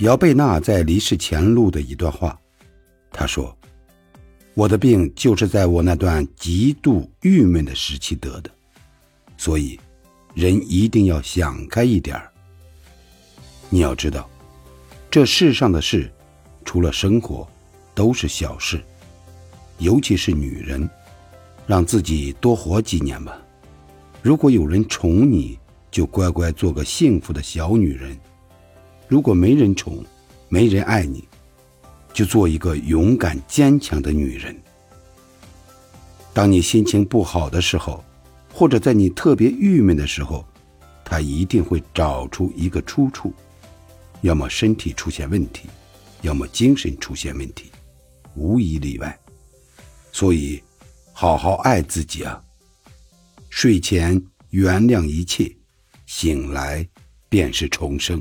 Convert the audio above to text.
姚贝娜在离世前录的一段话，她说：“我的病就是在我那段极度郁闷的时期得的，所以人一定要想开一点儿。你要知道，这世上的事，除了生活，都是小事，尤其是女人，让自己多活几年吧。如果有人宠你，就乖乖做个幸福的小女人。”如果没人宠，没人爱你，就做一个勇敢坚强的女人。当你心情不好的时候，或者在你特别郁闷的时候，他一定会找出一个出处，要么身体出现问题，要么精神出现问题，无一例外。所以，好好爱自己啊！睡前原谅一切，醒来便是重生。